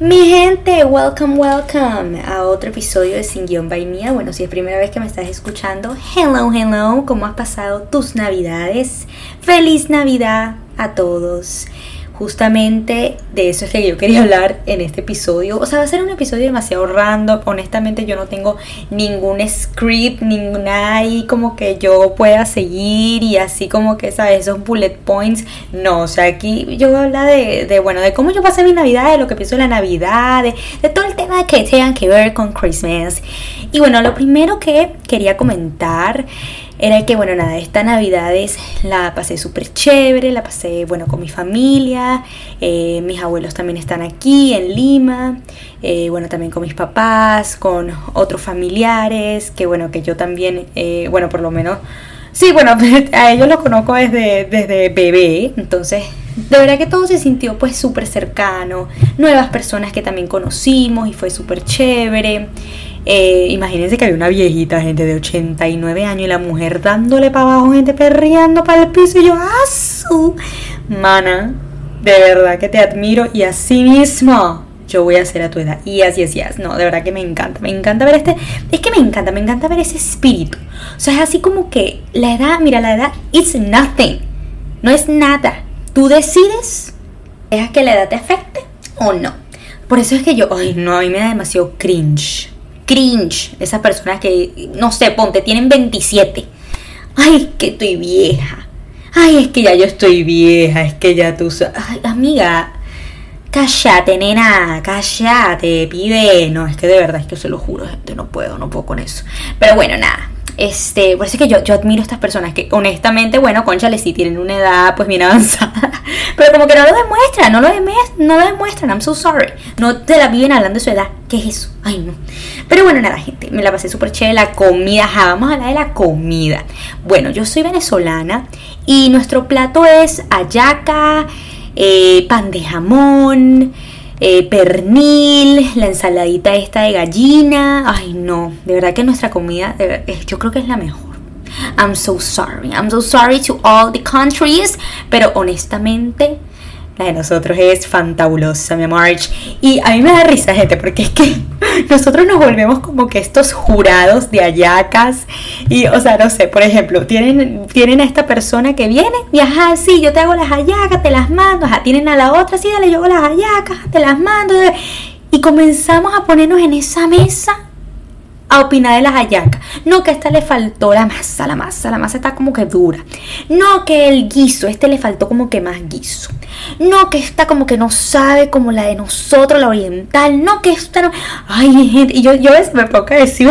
Mi gente, welcome, welcome a otro episodio de Sin Guión by Mía. Bueno, si es primera vez que me estás escuchando, hello, hello, ¿cómo has pasado tus navidades? Feliz Navidad a todos justamente de eso es que yo quería hablar en este episodio. O sea, va a ser un episodio demasiado random. Honestamente, yo no tengo ningún script, ninguna ahí como que yo pueda seguir y así como que, ¿sabes? Esos bullet points. No, o sea, aquí yo voy a hablar de, de bueno, de cómo yo pasé mi Navidad, de lo que pienso en la Navidad, de, de todo el tema que tengan que ver con Christmas. Y bueno, lo primero que quería comentar era que, bueno, nada, esta Navidades la pasé súper chévere, la pasé, bueno, con mi familia, eh, mis abuelos también están aquí en Lima, eh, bueno, también con mis papás, con otros familiares, que bueno, que yo también, eh, bueno, por lo menos, sí, bueno, a ellos los conozco desde, desde bebé, entonces de verdad que todo se sintió pues súper cercano, nuevas personas que también conocimos y fue súper chévere. Eh, imagínense que había una viejita, gente de 89 años, y la mujer dándole para abajo, gente perreando para el piso. Y yo, ¡ah, su! Mana, de verdad que te admiro. Y así mismo yo voy a hacer a tu edad. Y así, así, así. No, de verdad que me encanta. Me encanta ver este. Es que me encanta, me encanta ver ese espíritu. O sea, es así como que la edad, mira, la edad it's nothing. No es nada. Tú decides, dejas que la edad te afecte o no. Por eso es que yo, ay, no, a mí me da demasiado cringe cringe. Esas personas que, no sé, ponte, tienen 27. Ay, que estoy vieja. Ay, es que ya yo estoy vieja. Es que ya tú... Ay, amiga. Cállate, nena, cállate, pibe. No, es que de verdad, es que se lo juro, gente, no puedo, no puedo con eso. Pero bueno, nada. Este, por eso es que yo, yo admiro a estas personas que honestamente, bueno, conchale, sí tienen una edad pues bien avanzada, pero como que no lo demuestran, no lo, no demuestran, I'm so sorry. No te la viven hablando de su edad, ¿qué es eso? Ay, no. Pero bueno, nada, gente, me la pasé súper chévere, la comida, vamos a hablar de la comida. Bueno, yo soy venezolana y nuestro plato es ayaca, eh, pan de jamón, eh, pernil, la ensaladita esta de gallina. Ay, no, de verdad que nuestra comida, yo creo que es la mejor. I'm so sorry, I'm so sorry to all the countries, pero honestamente la de nosotros es fantabulosa, mi amor. Y a mí me da risa, gente, porque es que nosotros nos volvemos como que estos jurados de ayacas. Y, o sea, no sé, por ejemplo, tienen, tienen a esta persona que viene y, ajá, sí, yo te hago las ayacas, te las mando. Ajá, tienen a la otra, sí, dale, yo hago las ayacas, te las mando. Y comenzamos a ponernos en esa mesa a opinar de las hallacas. No, que a esta le faltó la masa, la masa, la masa está como que dura. No, que el guiso, este le faltó como que más guiso. No, que esta como que no sabe como la de nosotros, la oriental. No, que esta no. Ay, gente, y yo, yo me pongo a decir,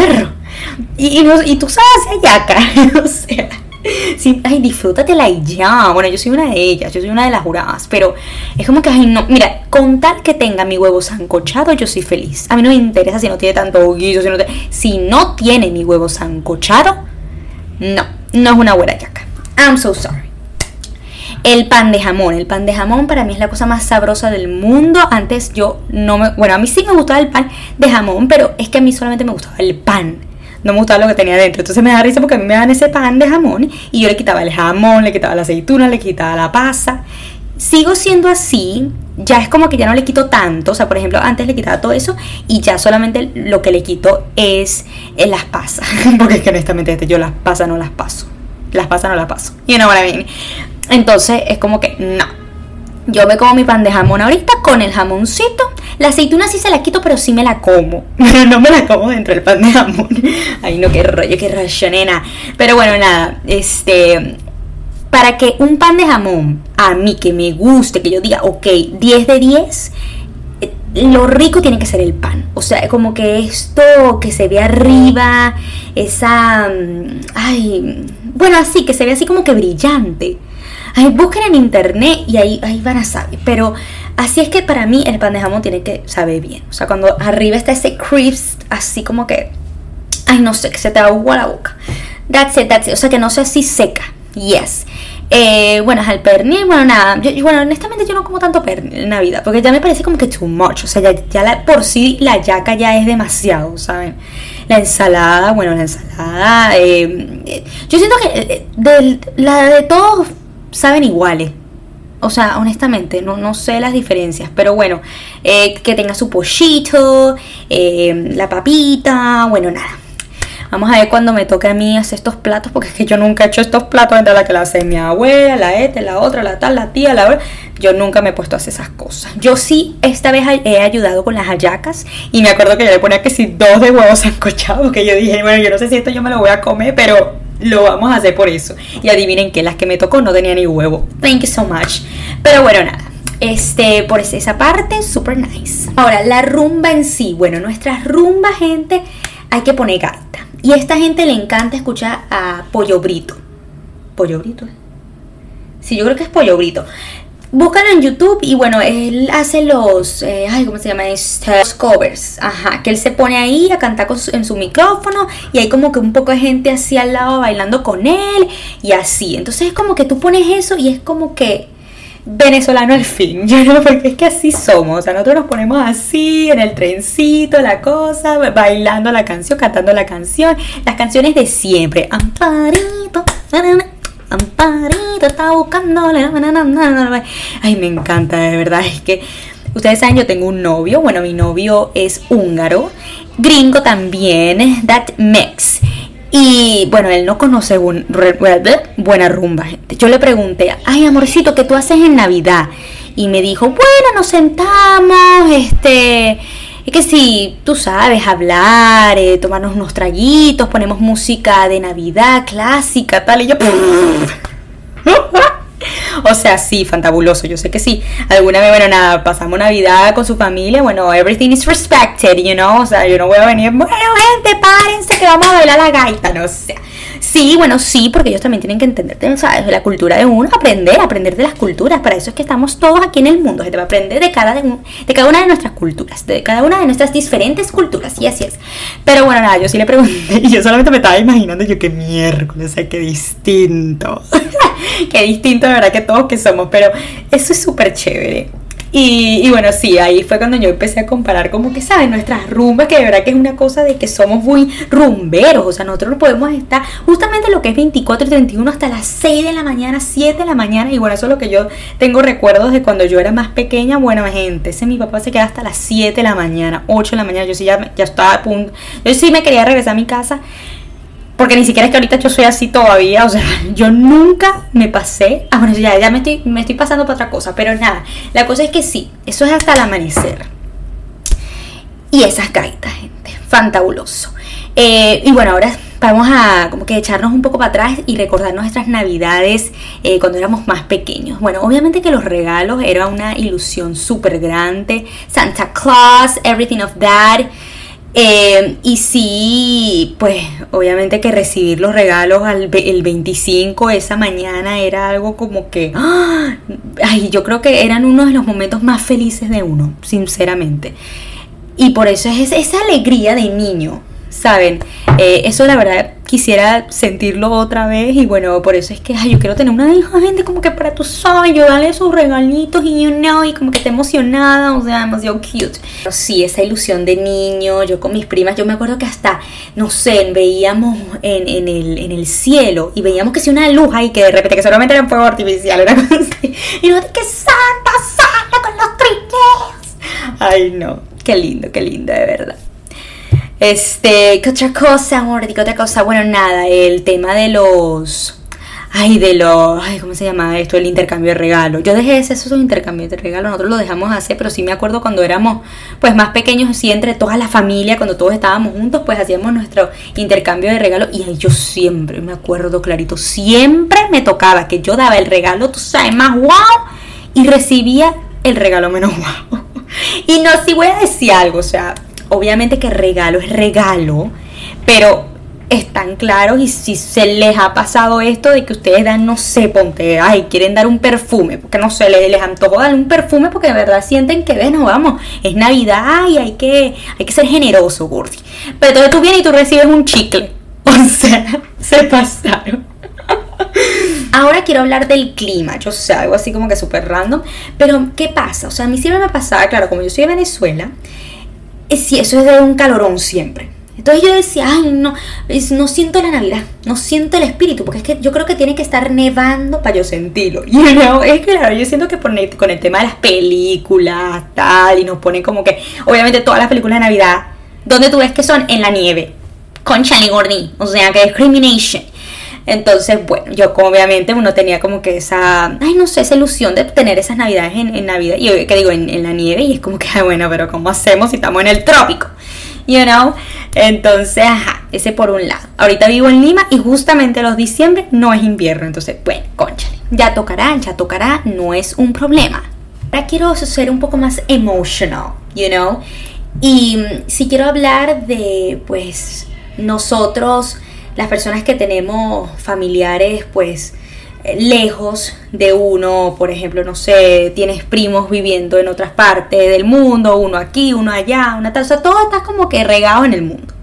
y, y, y, tú sabes hallaca, o sea. Sí, ay, disfrútatela y ya. Bueno, yo soy una de ellas, yo soy una de las juradas, pero es como que, ay, no, mira, con tal que tenga mi huevo sancochado, yo soy feliz. A mí no me interesa si no tiene tanto guiso, si no, si no tiene mi huevo sancochado, no, no es una buena yaca. I'm so sorry. El pan de jamón. El pan de jamón para mí es la cosa más sabrosa del mundo. Antes yo no me... Bueno, a mí sí me gustaba el pan de jamón, pero es que a mí solamente me gustaba el pan no me gustaba lo que tenía dentro. Entonces me da risa porque a mí me dan ese pan de jamón y yo le quitaba el jamón, le quitaba la aceituna, le quitaba la pasa. Sigo siendo así, ya es como que ya no le quito tanto, o sea, por ejemplo, antes le quitaba todo eso y ya solamente lo que le quito es eh, las pasas, porque es que honestamente este, yo las pasas no las paso, las pasas no las paso, y what I Entonces es como que no, yo me como mi pan de jamón ahorita con el jamoncito. La aceituna sí se la quito, pero sí me la como. no me la como dentro del pan de jamón. Ay, no, qué rollo, qué rollo, nena. Pero bueno, nada, este. Para que un pan de jamón, a mí que me guste, que yo diga, ok, 10 de 10, eh, lo rico tiene que ser el pan. O sea, como que esto que se ve arriba, esa. Mm, ay. Bueno, así, que se ve así como que brillante. Ay, busquen en internet y ahí, ahí van a saber. Pero así es que para mí el pan de jamón tiene que saber bien. O sea, cuando arriba está ese crisp, así como que, ay, no sé, que se te agua la boca. That's it, that's it. O sea, que no sea así seca. Yes. Eh, bueno, al pernil, bueno, nada. Bueno, honestamente yo no como tanto pernil en Navidad, porque ya me parece como que too much. O sea, ya, la, por sí la yaca ya es demasiado, ¿saben? La ensalada, bueno, la ensalada. Eh, yo siento que eh, de, la de todos saben iguales. O sea, honestamente, no, no sé las diferencias. Pero bueno, eh, que tenga su pollito, eh, la papita, bueno, nada. Vamos a ver cuando me toque a mí hacer estos platos, porque es que yo nunca he hecho estos platos entre la que la hace mi abuela, la este, la otra, la tal, la tía, la otra. Yo nunca me he puesto a hacer esas cosas. Yo sí, esta vez he ayudado con las hallacas y me acuerdo que yo le ponía que si dos de huevos sancochados, que yo dije, bueno, yo no sé si esto yo me lo voy a comer, pero lo vamos a hacer por eso. Y adivinen que las que me tocó no tenían ni huevo. Thank you so much. Pero bueno, nada. Este, por esa parte, super nice. Ahora, la rumba en sí. Bueno, nuestra rumba, gente, hay que poner gaita. Y a esta gente le encanta escuchar a Pollo Brito. ¿Pollo Brito? Sí, yo creo que es Pollo Brito. Búscalo en YouTube y bueno, él hace los, eh, ay, ¿cómo se llama? Los covers, ajá, que él se pone ahí a cantar en su micrófono y hay como que un poco de gente así al lado bailando con él y así. Entonces es como que tú pones eso y es como que venezolano al fin, yo no, porque es que así somos, o sea, nosotros nos ponemos así en el trencito, la cosa, bailando la canción, cantando la canción, las canciones de siempre, Amparito, Amparito está buscando, ay, me encanta, de verdad, es que ustedes saben, yo tengo un novio, bueno, mi novio es húngaro, gringo también, that mix. Y bueno, él no conoce buena rumba, gente. Yo le pregunté, ay, amorcito, ¿qué tú haces en Navidad? Y me dijo, bueno, nos sentamos, este, es que si tú sabes hablar, eh, tomarnos unos traguitos, ponemos música de Navidad clásica, tal, y yo... o sea, sí, fantabuloso, yo sé que sí. Alguna vez, bueno, nada, pasamos Navidad con su familia, bueno, everything is respected, you know, o sea, yo no voy a venir, bueno, gente, párense que vamos a bailar la gaita, no sé. Sí, bueno, sí, porque ellos también tienen que entender, ¿sabes? La cultura de uno, aprender, aprender de las culturas. Para eso es que estamos todos aquí en el mundo. Se te va a aprender de cada, de, de cada una de nuestras culturas, de cada una de nuestras diferentes culturas, y así es. Pero bueno, nada, yo sí le pregunté, y yo solamente me estaba imaginando, yo qué miércoles, o sea, qué distinto. qué distinto de verdad que todos que somos, pero eso es súper chévere. Y, bueno, sí, ahí fue cuando yo empecé a comparar como que, ¿sabes? Nuestras rumbas, que de verdad que es una cosa de que somos muy rumberos, o sea, nosotros no podemos estar justamente lo que es 24 y 31 hasta las 6 de la mañana, 7 de la mañana, y bueno, eso es lo que yo tengo recuerdos de cuando yo era más pequeña, bueno, gente, ese mi papá se queda hasta las 7 de la mañana, 8 de la mañana, yo sí ya, ya estaba a punto, yo sí me quería regresar a mi casa, porque ni siquiera es que ahorita yo soy así todavía, o sea, yo nunca me pasé. Ah, bueno, ya, ya me, estoy, me estoy pasando para otra cosa, pero nada, la cosa es que sí, eso es hasta el amanecer. Y esas gaitas, gente, fantabuloso. Eh, y bueno, ahora vamos a como que echarnos un poco para atrás y recordar nuestras navidades eh, cuando éramos más pequeños. Bueno, obviamente que los regalos era una ilusión súper grande. Santa Claus, everything of that. Eh, y sí, pues obviamente que recibir los regalos al, el 25 esa mañana era algo como que, ¡ah! ay, yo creo que eran uno de los momentos más felices de uno, sinceramente. Y por eso es esa alegría de niño, ¿saben? Eh, eso la verdad quisiera sentirlo otra vez y bueno, por eso es que ay, yo quiero tener una hija, gente, como que para tú sabes, yo darle sus regalitos y you know, y como que esté emocionada, o sea, demasiado cute. Pero sí, esa ilusión de niño, yo con mis primas, yo me acuerdo que hasta, no sé, veíamos en, en, el, en el cielo y veíamos que si una luz ahí que de repente, que solamente era un fuego artificial, era cosa así, y no, que santa, santa con los triques. Ay, no, qué lindo, qué lindo, de verdad. Este, ¿qué otra cosa, amor? ¿Qué otra cosa? Bueno, nada, el tema de los... Ay, de los... Ay, ¿cómo se llama esto? El intercambio de regalos. Yo dejé de hacer esos intercambios de regalos, nosotros lo dejamos hacer, pero sí me acuerdo cuando éramos pues más pequeños, así entre toda la familia, cuando todos estábamos juntos, pues hacíamos nuestro intercambio de regalos y yo siempre, me acuerdo clarito, siempre me tocaba que yo daba el regalo, tú sabes, más wow, y recibía el regalo menos wow. Y no, si voy a decir algo, o sea, obviamente que regalo es regalo, pero están claros y si se les ha pasado esto de que ustedes dan, no sé, ponte, ay, quieren dar un perfume, porque no sé, les, les antojo dar un perfume porque de verdad sienten que, bueno, vamos, es Navidad y hay que, hay que ser generoso, Gordy. Pero entonces tú vienes y tú recibes un chicle. O sea, se pasaron. Ahora quiero hablar del clima, yo sé, algo así como que súper random, pero ¿qué pasa? O sea, a mí siempre me pasaba, claro, como yo soy de Venezuela, sí, eso es de un calorón siempre. Entonces yo decía, ay, no, no siento la Navidad, no siento el espíritu, porque es que yo creo que tiene que estar nevando para yo sentirlo. You know? Es que claro, yo siento que con el tema de las películas, tal, y nos ponen como que, obviamente todas las películas de Navidad, donde tú ves que son en la nieve, con Chani Gordy, o sea, que discrimination. Entonces, bueno, yo como obviamente uno tenía como que esa, ay, no sé, esa ilusión de tener esas navidades en, en Navidad, y que digo, en, en, la nieve, y es como que, bueno, pero ¿cómo hacemos si estamos en el trópico? You know? Entonces, ajá, ese por un lado. Ahorita vivo en Lima y justamente los diciembre no es invierno, entonces, bueno, conchale, ya tocará, ya tocará, no es un problema. Ahora quiero ser un poco más emotional, you know? Y mm, si quiero hablar de, pues, nosotros las personas que tenemos familiares pues lejos de uno, por ejemplo, no sé, tienes primos viviendo en otras partes del mundo, uno aquí, uno allá, una tal, o sea, todo está como que regado en el mundo.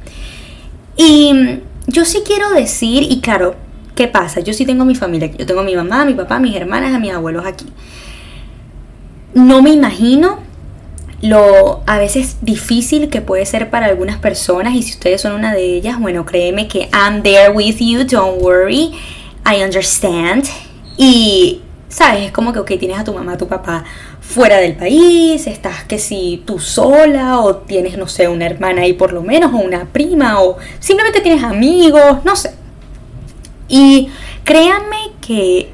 Y yo sí quiero decir, y claro, ¿qué pasa? Yo sí tengo mi familia, yo tengo mi mamá, mi papá, mis hermanas, a mis abuelos aquí. No me imagino lo a veces difícil que puede ser para algunas personas y si ustedes son una de ellas, bueno, créeme que I'm there with you, don't worry, I understand. Y, ¿sabes? Es como que, ok, tienes a tu mamá, a tu papá fuera del país, estás que si tú sola o tienes, no sé, una hermana ahí por lo menos o una prima o simplemente tienes amigos, no sé. Y créanme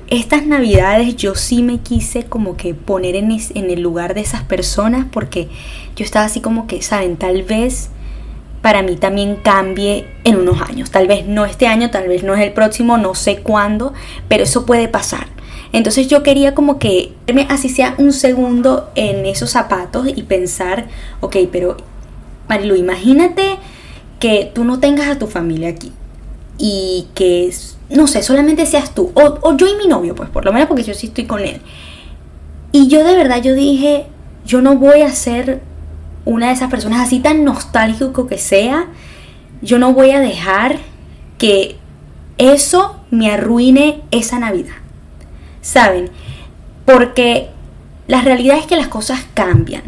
estas navidades yo sí me quise como que poner en, en el lugar de esas personas porque yo estaba así como que, saben, tal vez para mí también cambie en unos años. Tal vez no este año, tal vez no es el próximo, no sé cuándo, pero eso puede pasar. Entonces yo quería como que así sea un segundo en esos zapatos y pensar, ok, pero Marilu, imagínate que tú no tengas a tu familia aquí y que no sé, solamente seas tú, o, yo y mi novio, pues por lo menos porque yo sí estoy con él. Y yo de verdad, yo dije, yo no voy a ser una de esas personas así tan nostálgico que sea, yo no voy a dejar que eso me arruine esa Navidad. ¿Saben? Porque la realidad es que las cosas cambian.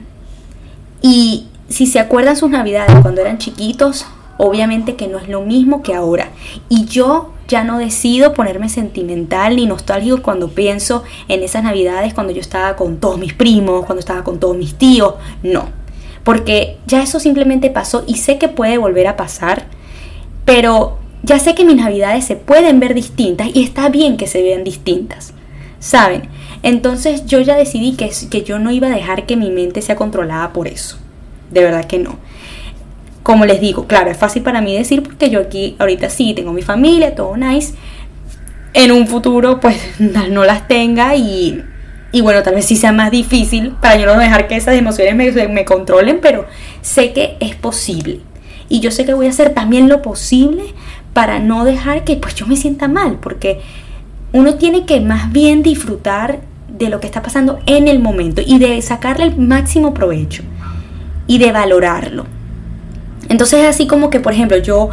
Y si se acuerdan sus Navidades cuando eran chiquitos, obviamente que no es lo mismo que ahora. Y yo ya no decido ponerme sentimental ni nostálgico cuando pienso en esas navidades, cuando yo estaba con todos mis primos, cuando estaba con todos mis tíos. No, porque ya eso simplemente pasó y sé que puede volver a pasar, pero ya sé que mis navidades se pueden ver distintas y está bien que se vean distintas, ¿saben? Entonces yo ya decidí que, que yo no iba a dejar que mi mente sea controlada por eso. De verdad que no como les digo, claro, es fácil para mí decir porque yo aquí ahorita sí tengo mi familia, todo nice. En un futuro pues no las tenga y, y bueno, tal vez sí sea más difícil para yo no dejar que esas emociones me, me controlen, pero sé que es posible. Y yo sé que voy a hacer también lo posible para no dejar que pues yo me sienta mal, porque uno tiene que más bien disfrutar de lo que está pasando en el momento y de sacarle el máximo provecho y de valorarlo. Entonces así como que, por ejemplo, yo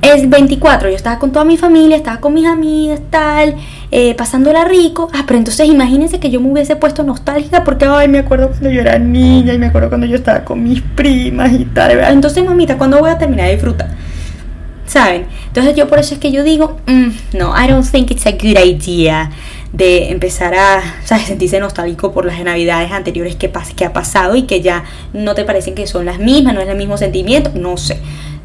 es 24, yo estaba con toda mi familia, estaba con mis amigas, tal, eh, pasándola rico. Ah, pero entonces imagínense que yo me hubiese puesto nostálgica porque, ay, me acuerdo cuando yo era niña y me acuerdo cuando yo estaba con mis primas y tal. Entonces, mamita, ¿cuándo voy a terminar de disfrutar? ¿Saben? Entonces yo por eso es que yo digo, mm, no, I don't think it's a good idea de empezar a sentirse nostálgico por las navidades anteriores que, que ha pasado y que ya no te parecen que son las mismas, no es el mismo sentimiento, no sé.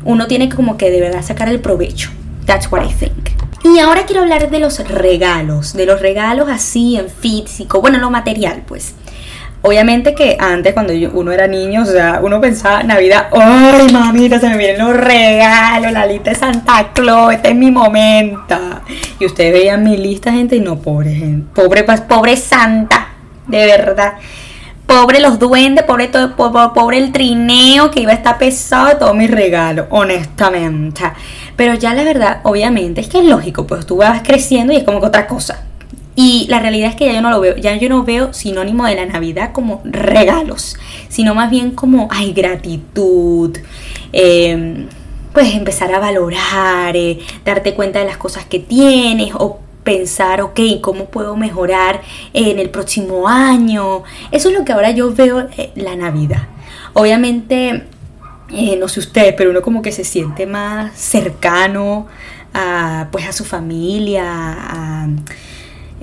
Uno tiene que como que de verdad sacar el provecho. That's what I think. Y ahora quiero hablar de los regalos, de los regalos así en físico, bueno, lo material pues. Obviamente que antes, cuando uno era niño, o sea, uno pensaba Navidad, ¡ay, mamita! Se me vienen los regalos, la lista de Santa Claus, este es mi momento. Y ustedes veían mi lista, gente, y no, pobre gente, pobre, pues, pobre Santa, de verdad. Pobre los duendes, pobre, todo, pobre, el trineo que iba a estar pesado de todos mis regalos, honestamente. Pero ya la verdad, obviamente, es que es lógico, pues tú vas creciendo y es como que otra cosa y la realidad es que ya yo no lo veo, ya yo no veo sinónimo de la Navidad como regalos, sino más bien como, ay, gratitud, em, pues empezar a valorar, eh, darte cuenta de las cosas que tienes o pensar, ok, ¿cómo puedo mejorar en el próximo año? Eso es lo que ahora yo veo eh, la Navidad. Obviamente eh, no sé ustedes, pero uno como que se siente más cercano a, pues a su familia, a,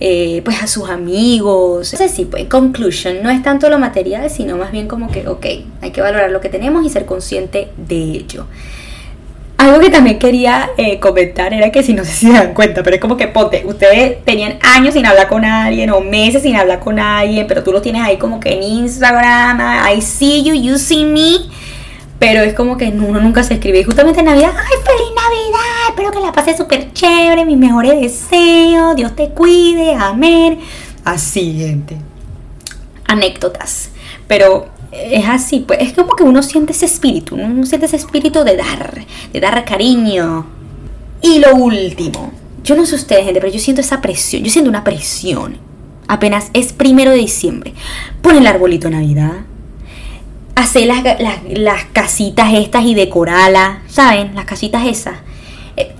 eh, pues a sus amigos. Entonces sí, pues conclusion, no es tanto lo material, sino más bien como que, ok, hay que valorar lo que tenemos y ser consciente de ello. Algo que también quería eh, comentar era que si no sé si se dan cuenta, pero es como que ponte, ustedes tenían años sin hablar con alguien o meses sin hablar con alguien, pero tú lo tienes ahí como que en Instagram, I see you, you see me, pero es como que uno nunca se escribe. Y justamente en Navidad, ¡ay, feliz! Espero que la pases súper chévere, mis mejores deseos, Dios te cuide, amén. Así, gente. Anécdotas. Pero es así, pues es como que uno siente ese espíritu, uno siente ese espíritu de dar, de dar cariño. Y lo último, yo no sé ustedes, gente, pero yo siento esa presión, yo siento una presión. Apenas es primero de diciembre. Pon el arbolito de Navidad. Hacer las, las, casitas estas y decorarlas, ¿saben? Las casitas esas.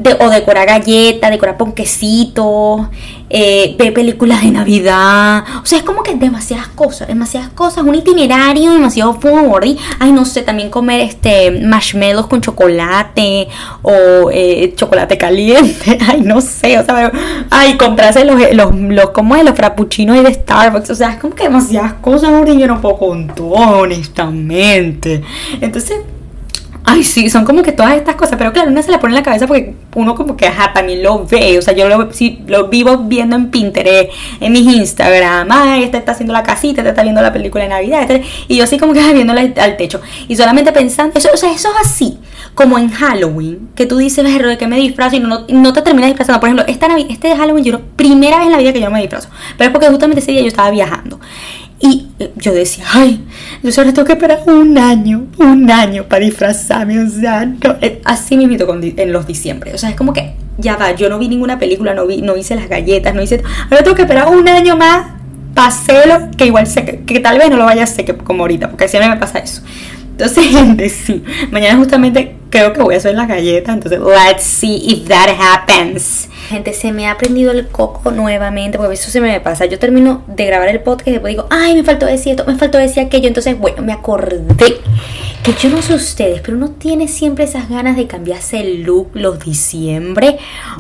Eh, o decorar galletas, decorar ponquecitos, eh, ver películas de Navidad. O sea, es como que demasiadas cosas, demasiadas cosas, un itinerario demasiado fuerte. Ay, no sé, también comer este marshmallows con chocolate o eh, chocolate caliente. Ay, no sé, o sea, ay, comprarse los, los, los, ¿cómo es? Los frappuccinos de Starbucks. O sea, es como que demasiadas cosas, y yo no puedo con todo, honestamente. Entonces, Ay, sí, son como que todas estas cosas, pero claro, uno se la pone en la cabeza porque uno como que, ajá, también lo ve, o sea, yo lo, sí, lo vivo viendo en Pinterest, en mis Instagram, ay, este está haciendo la casita, este está viendo la película de Navidad, este, y yo así como que viéndola al techo, y solamente pensando, eso, o sea, eso es así, como en Halloween, que tú dices, de que me disfrazo y no, no, te terminas disfrazando, por ejemplo, esta este de Halloween, yo, primera vez en la vida que yo me disfrazo, pero es porque justamente ese día yo estaba viajando, y yo decía, ay, yo solo tengo que esperar un año, un año para disfrazarme, o sea, no, eh, así mismo en los diciembre, o sea, es como que ya va, yo no vi ninguna película, no vi, no hice las galletas, no hice, ahora tengo que esperar un año más para hacerlo, que igual sé que, tal vez no lo vaya a hacer que, como ahorita, porque siempre me pasa eso. Entonces, gente, sí, mañana justamente creo que voy a hacer las galletas, entonces, let's see if that happens. Gente, se me ha prendido el coco nuevamente, porque eso se me pasa. Yo termino de grabar el podcast y después digo, ay, me faltó decir esto, me faltó decir aquello. Entonces, bueno, me acordé que yo no sé ustedes, pero uno tiene siempre esas ganas de cambiarse el look los diciembre.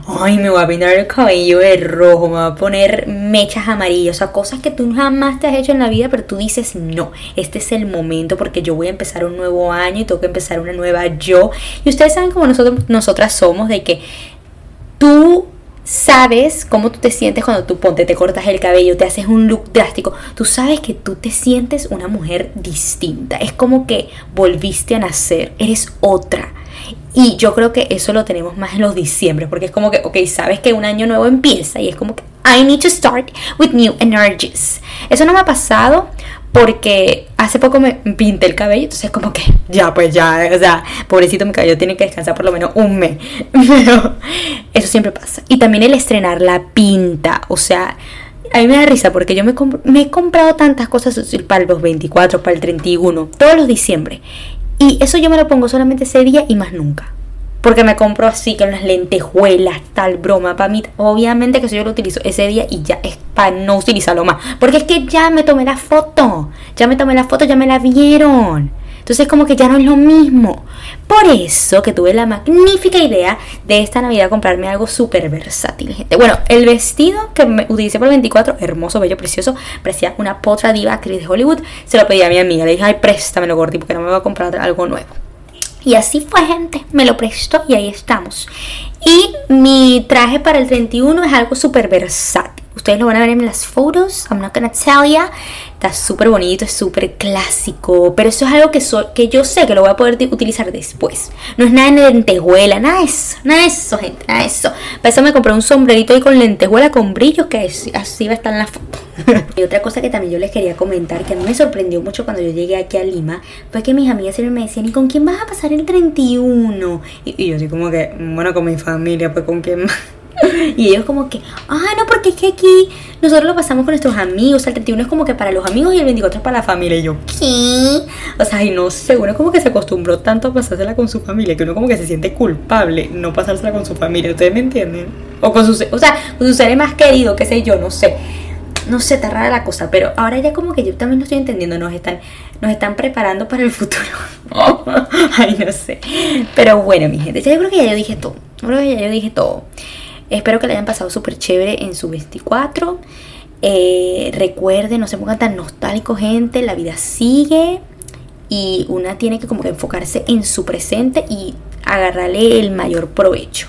Ay, me voy a pintar el cabello de rojo, me voy a poner mechas amarillas, o sea, cosas que tú jamás te has hecho en la vida, pero tú dices, no, este es el momento porque yo voy a empezar un nuevo año y tengo que empezar una nueva yo. Y ustedes saben cómo nosotros, nosotras somos, de que tú sabes cómo tú te sientes cuando tú ponte, te cortas el cabello, te haces un look drástico. Tú sabes que tú te sientes una mujer distinta. Es como que volviste a nacer, eres otra. Y yo creo que eso lo tenemos más en los diciembre, porque es como que, ok, sabes que un año nuevo empieza y es como que I need to start with new energies. Eso no me ha pasado porque hace poco me pinté el cabello, entonces como que ya, pues ya, o sea, pobrecito mi cabello tiene que descansar por lo menos un mes. Pero eso siempre pasa. Y también el estrenar la pinta, o sea, a mí me da risa porque yo me, me he comprado tantas cosas para los 24, para el 31, todos los diciembre. Y eso yo me lo pongo solamente ese día y más nunca. Porque me compro así con las lentejuelas, tal broma. Para mí, obviamente que eso yo lo utilizo ese día y ya es para no utilizarlo más. Porque es que ya me tomé la foto. Ya me tomé la foto, ya me la vieron. Entonces como que ya no es lo mismo. Por eso que tuve la magnífica idea de esta Navidad comprarme algo súper versátil, gente. Bueno, el vestido que me utilicé por el 24, hermoso, bello, precioso, parecía una potra diva actriz de Hollywood. Se lo pedí a mi amiga, le dije, ay, préstamelo, gordi, porque no me voy a comprar algo nuevo. Y así fue, gente. Me lo prestó y ahí estamos. Y mi traje para el 31 es algo súper versátil. Ustedes lo van a ver en las fotos. I'm not gonna tell ya. Está súper bonito, es súper clásico. Pero eso es algo que, que yo sé que lo voy a poder utilizar después. No es nada de lentejuela, nada de eso. Nada de eso, gente, nada de eso. Para eso me compré un sombrerito ahí con lentejuela con brillo que así va a estar en la foto. y otra cosa que también yo les quería comentar, que a mí me sorprendió mucho cuando yo llegué aquí a Lima, fue que mis amigas siempre me decían, ¿y con quién vas a pasar el 31? Y, y yo así como que, bueno, con mi familia, pues con quién más. Y ellos como que, ah, no, porque es que aquí nosotros lo pasamos con nuestros amigos. El 31 es como que para los amigos y el 24 es para la familia. Y yo, ¿qué? O sea, y no sé, uno como que se acostumbró tanto a pasársela con su familia que uno como que se siente culpable no pasársela con su familia. ¿Ustedes me entienden? O con sus, o sea, con su ser más querido, qué sé yo, no sé no sé, está rara la cosa, pero ahora ya como que yo también lo estoy entendiendo, nos están, nos están preparando para el futuro. Ay, no sé. Pero bueno, mi gente, yo creo que ya yo dije todo. Creo que ya yo dije todo. Espero que le hayan pasado súper chévere en su 24. Eh, recuerden, no se pongan tan nostálgicos, gente. La vida sigue y una tiene que como que enfocarse en su presente y agarrarle el mayor provecho.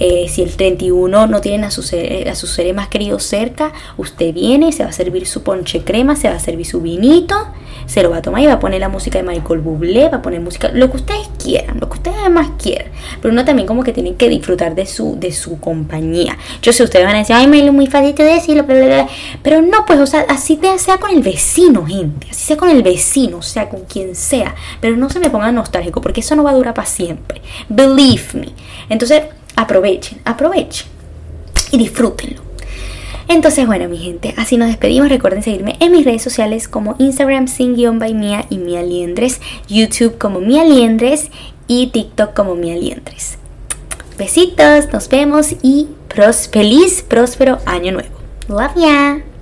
Eh, si el 31 no tienen a sus, a sus seres más queridos cerca, usted viene, se va a servir su ponche crema, se va a servir su vinito, se lo va a tomar y va a poner la música de Michael Bublé, va a poner música, lo que ustedes quieran, lo que ustedes más quieran. Pero uno también como que tiene que disfrutar de su, de su compañía. Yo sé, ustedes van a decir, ay, me muy fácil de decirlo, pero no, pues, o sea, así sea con el vecino, gente, así sea con el vecino, sea con quien sea, pero no se me ponga nostálgico, porque eso no va a durar para siempre. Believe me. Entonces, aprovechen, aprovechen y disfrútenlo. Entonces, bueno, mi gente, así nos despedimos. Recuerden seguirme en mis redes sociales como Instagram sin by Mia y Mia Liendres, YouTube como Mia Liendres y TikTok como Mia Liendres. Besitos, nos vemos y feliz, próspero año nuevo. Love ya.